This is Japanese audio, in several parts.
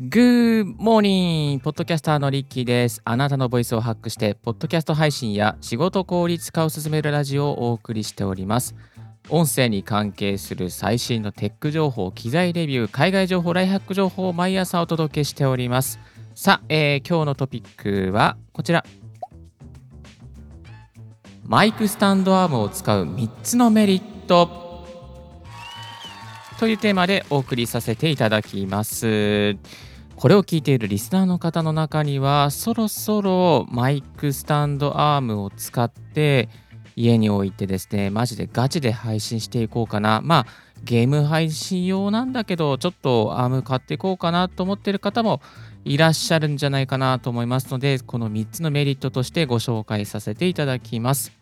Good morning! ポッドキャスターのリッキーです。あなたのボイスをハックして、ポッドキャスト配信や仕事効率化を進めるラジオをお送りしております。音声に関係する最新のテック情報、機材レビュー、海外情報、ライハック情報を毎朝お届けしております。さあ、えー、今日のトピックはこちら。マイクスタンドアームを使う3つのメリット。というテーマでお送りさせていただきます。これを聞いているリスナーの方の中には、そろそろマイクスタンドアームを使って家に置いてですね、マジでガチで配信していこうかな。まあ、ゲーム配信用なんだけど、ちょっとアーム買っていこうかなと思ってる方もいらっしゃるんじゃないかなと思いますので、この3つのメリットとしてご紹介させていただきます。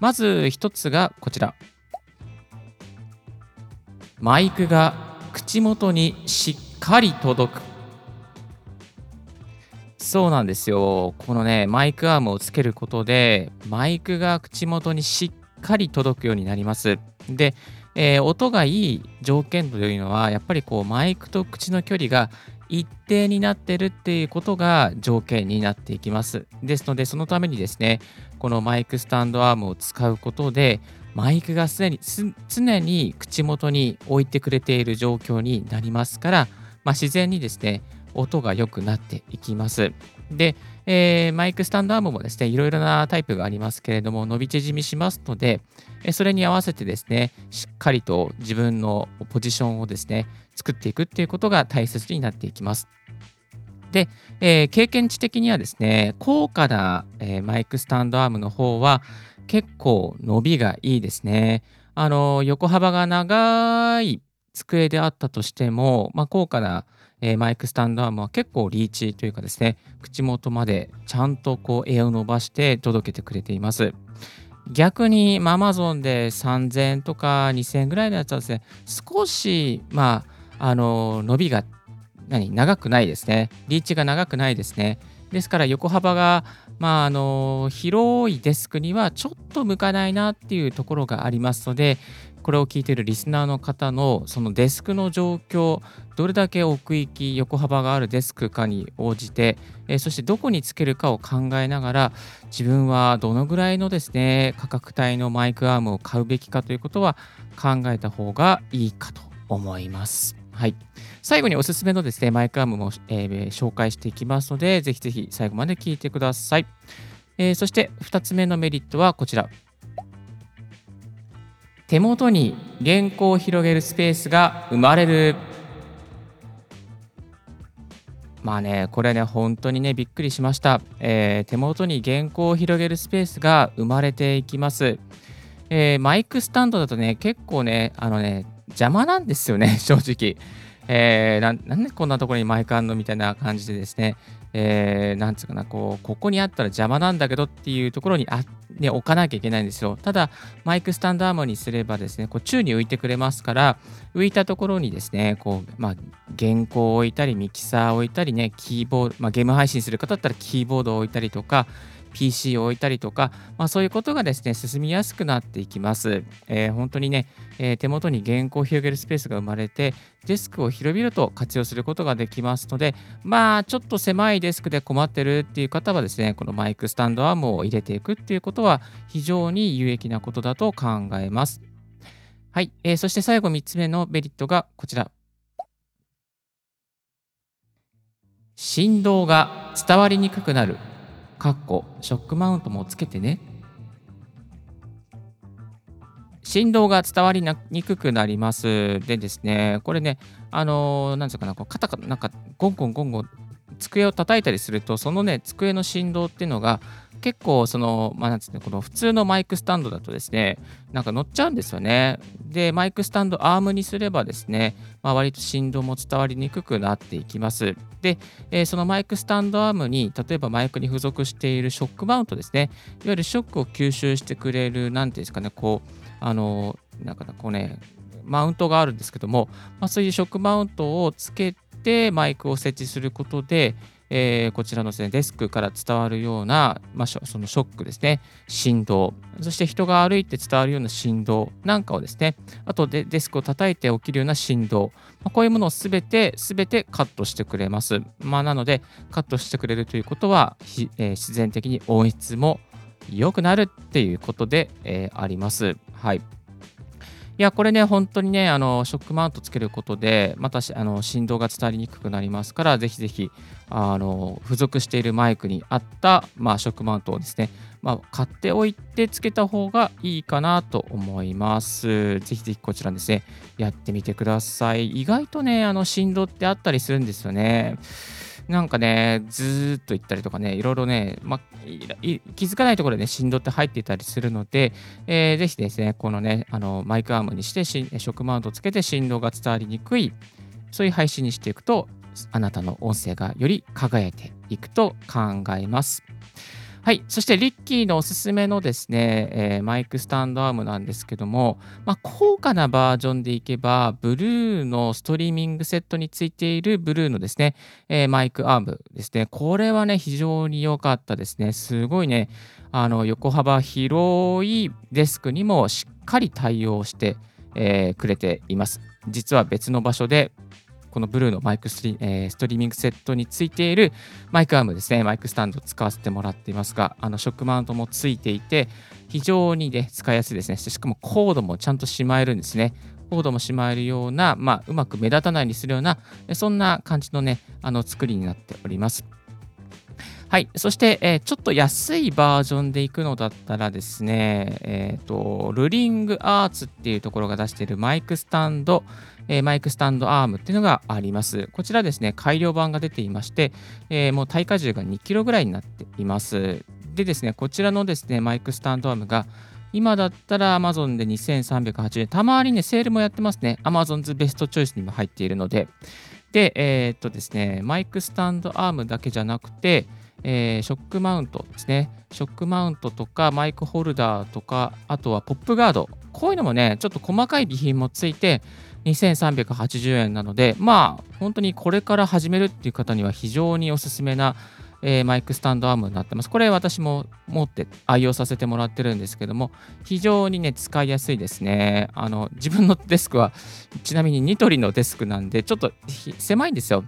まず1つがこちら。マイクが口元にしっかり届く。そうなんですよ。このねマイクアームをつけることでマイクが口元にしっかり届くようになります。で、えー、音がいい条件というのはやっぱりこうマイクと口の距離が一定になってるっていうことが条件になっていきます。ですのでそのためにですねこのマイクスタンドアームを使うことでマイクが常に常に口元に置いてくれている状況になりますから、まあ、自然にですね音が良くなっていきます。で、えー、マイクスタンドアームもですねいろいろなタイプがありますけれども伸び縮みしますのでそれに合わせてですねしっかりと自分のポジションをですね作っていくっていうことが大切になっていきます。で、えー、経験値的にはですね高価な、えー、マイクスタンドアームの方は結構伸びがいいですね。あの、横幅が長い机であったとしても、まあ、高価な、えー、マイクスタンドアームは結構リーチというかですね、口元までちゃんとこう絵を伸ばして届けてくれています。逆に、まあ、Amazon で3000円とか2000円ぐらいのやつはですね、少し、まあ、あの、伸びが何長くないですね。リーチが長くないですね。ですから横幅が、まあ、あの広いデスクにはちょっと向かないなっていうところがありますのでこれを聞いているリスナーの方のそのデスクの状況どれだけ奥行き横幅があるデスクかに応じて、えそしてどこにつけるかを考えながら自分はどのぐらいのですね価格帯のマイクアームを買うべきかということは考えた方がいいかと思います。はい、最後におすすめのですねマイクアームも、えー、紹介していきますので、ぜひぜひ最後まで聞いてください。えー、そして2つ目のメリットはこちら。手元に原稿を広げるスペースが生まれる。まあね、これね、本当にね、びっくりしました。えー、手元に原稿を広げるスペースが生まれていきます。えー、マイクスタンドだとね、結構ね、あのね、邪魔なんですよね、正直。えー、なんでこんなところにマイクあんのみたいな感じでですね、えー、なんつうかな、こう、ここにあったら邪魔なんだけどっていうところにあ、ね、置かなきゃいけないんですよ。ただ、マイクスタンドアームにすればですね、こう宙に浮いてくれますから、浮いたところにですね、こう、まあ、原稿を置いたり、ミキサーを置いたりね、キーボード、まあ、ゲーム配信する方だったらキーボードを置いたりとか、PC を置いたりとか、まあ、そういうことがですね、進みやすくなっていきます。えー、本当にね、えー、手元に原稿を広げるスペースが生まれて、デスクを広々と活用することができますので、まあ、ちょっと狭いデスクで困ってるっていう方はですね、このマイクスタンドアームを入れていくっていうことは非常に有益なことだと考えます。はい、えー、そして最後3つ目のメリットがこちら。振動が伝わりにくくなるかっこショックマウントもつけてね。振動が伝わりにくくなります。でですね、これね、あのー、なんつうかな、こう肩か、なんか、ゴンゴンゴンゴン、机を叩いたりすると、そのね、机の振動っていうのが、結構その、まあ、なんつうの、この普通のマイクスタンドだとですね、なんか乗っちゃうんですよね。で、マイクスタンドアームにすればですね、まあ、割と振動も伝わりにくくなっていきます。で、えー、そのマイクスタンドアームに、例えばマイクに付属しているショックマウントですね、いわゆるショックを吸収してくれる、なんていうんですかね、こう、あの、なんかこうね、マウントがあるんですけども、まあ、そういうショックマウントをつけてマイクを設置することで、えー、こちらのです、ね、デスクから伝わるような、まあ、そのショックですね、振動、そして人が歩いて伝わるような振動なんかをですね、あとでデスクを叩いて起きるような振動、まあ、こういうものをすべて、すべてカットしてくれます。まあ、なので、カットしてくれるということは、えー、自然的に音質も良くなるっていうことで、えー、あります。はい。いや、これね、本当にね、あのショックマウントつけることで、またあの振動が伝わりにくくなりますから、ぜひぜひあの付属しているマイクに合った、まあ、ショックマウントをですね、まあ、買っておいてつけた方がいいかなと思います。ぜひぜひこちらですね、やってみてください。意外とね、あの振動ってあったりするんですよね。なんかね、ずっと行ったりとかね、いろいろね、ま気づかないところでね、振動って入っていたりするので、えー、ぜひですね、このね、あのマイクアームにして、ショックマウントをつけて振動が伝わりにくい、そういう配信にしていくと、あなたの音声がより輝いていくと考えます。はい。そして、リッキーのおすすめのですね、えー、マイクスタンドアームなんですけども、まあ、高価なバージョンでいけば、ブルーのストリーミングセットについているブルーのですね、えー、マイクアームですね。これはね、非常に良かったですね。すごいね、あの、横幅広いデスクにもしっかり対応して、えー、くれています。実は別の場所でこのブルーのマイクスリ、えー、ストリーミングセットについているマイクアームですね、マイクスタンド使わせてもらっていますが、あのショックマウントもついていて、非常に、ね、使いやすいですね。しかもコードもちゃんとしまえるんですね。コードもしまえるような、まあ、うまく目立たないようにするような、そんな感じのね、あの作りになっております。はい。そして、えー、ちょっと安いバージョンで行くのだったらですね、えっ、ー、と、ルリングアーツっていうところが出しているマイクスタンド、えー、マイクスタンドアームっていうのがあります。こちらですね、改良版が出ていまして、え、もう耐荷重が2キロぐらいになっています。でですね、こちらのですね、マイクスタンドアームが、今だったら Amazon で2380円。たまにね、セールもやってますね。Amazon's ベストチョイスにも入っているので。で、えー、っとですね、マイクスタンドアームだけじゃなくて、えー、ショックマウントですね。ショックマウントとかマイクホルダーとか、あとはポップガード。こういうのもね、ちょっと細かい備品もついて2380円なので、まあ、本当にこれから始めるっていう方には非常におすすめな、えー、マイクスタンドアームになってます。これ私も持って愛用させてもらってるんですけども、非常にね、使いやすいですね。あの、自分のデスクは、ちなみにニトリのデスクなんで、ちょっと狭いんですよ。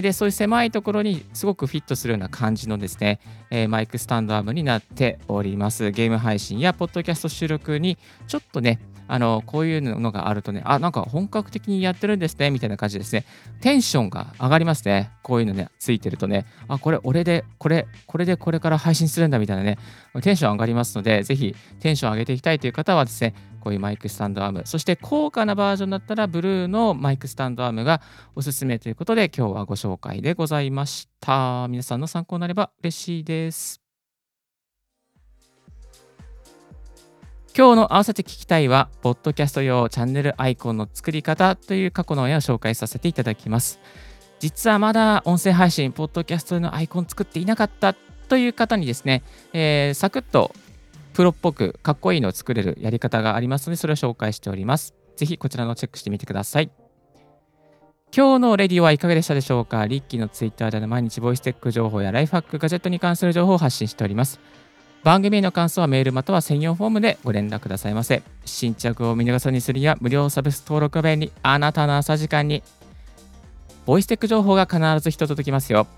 で、そういう狭いところにすごくフィットするような感じのですね、えー、マイクスタンドアームになっております。ゲーム配信やポッドキャスト収録にちょっとね、あの、こういうのがあるとね、あ、なんか本格的にやってるんですね、みたいな感じですね。テンションが上がりますね。こういうのね、ついてるとね、あ、これ、俺で、これ、これでこれから配信するんだ、みたいなね、テンション上がりますので、ぜひテンション上げていきたいという方はですね、こういうマイクスタンドアーム、そして高価なバージョンだったら、ブルーのマイクスタンドアームがおすすめということで、今日はご紹介でございました。皆さんの参考になれば嬉しいです。今日の合わせて聞きたいは、ポッドキャスト用チャンネルアイコンの作り方という過去の絵を紹介させていただきます。実はまだ音声配信、ポッドキャストのアイコン作っていなかったという方にですね、えー、サクッとプロっぽくかっこいいのを作れるやり方がありますので、それを紹介しております。ぜひこちらのチェックしてみてください。今日のレディオはいかがでしたでしょうかリッキーのツイッターでの毎日ボイステック情報やライフハック、ガジェットに関する情報を発信しております。番組への感想はメールまたは専用フォームでご連絡くださいませ。新着を見逃さにするには無料サブス登録便にあなたの朝時間にボイステック情報が必ず一届きますよ。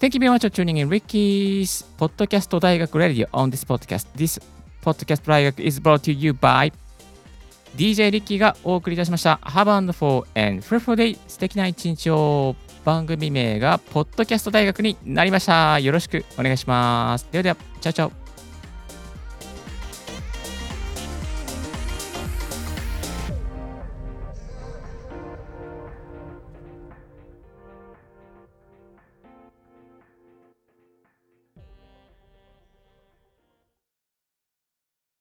Thank you very much for tuning in Ricky's Podcast 大学 Radio on this podcast. This podcast 大学 is brought to you by DJ リッキーがお送りいたしました。Have and for and fruitful day 素敵な一日を番組名がポッドキャスト大学になりました。よろしくお願いします。ではでは、チャオチャオ。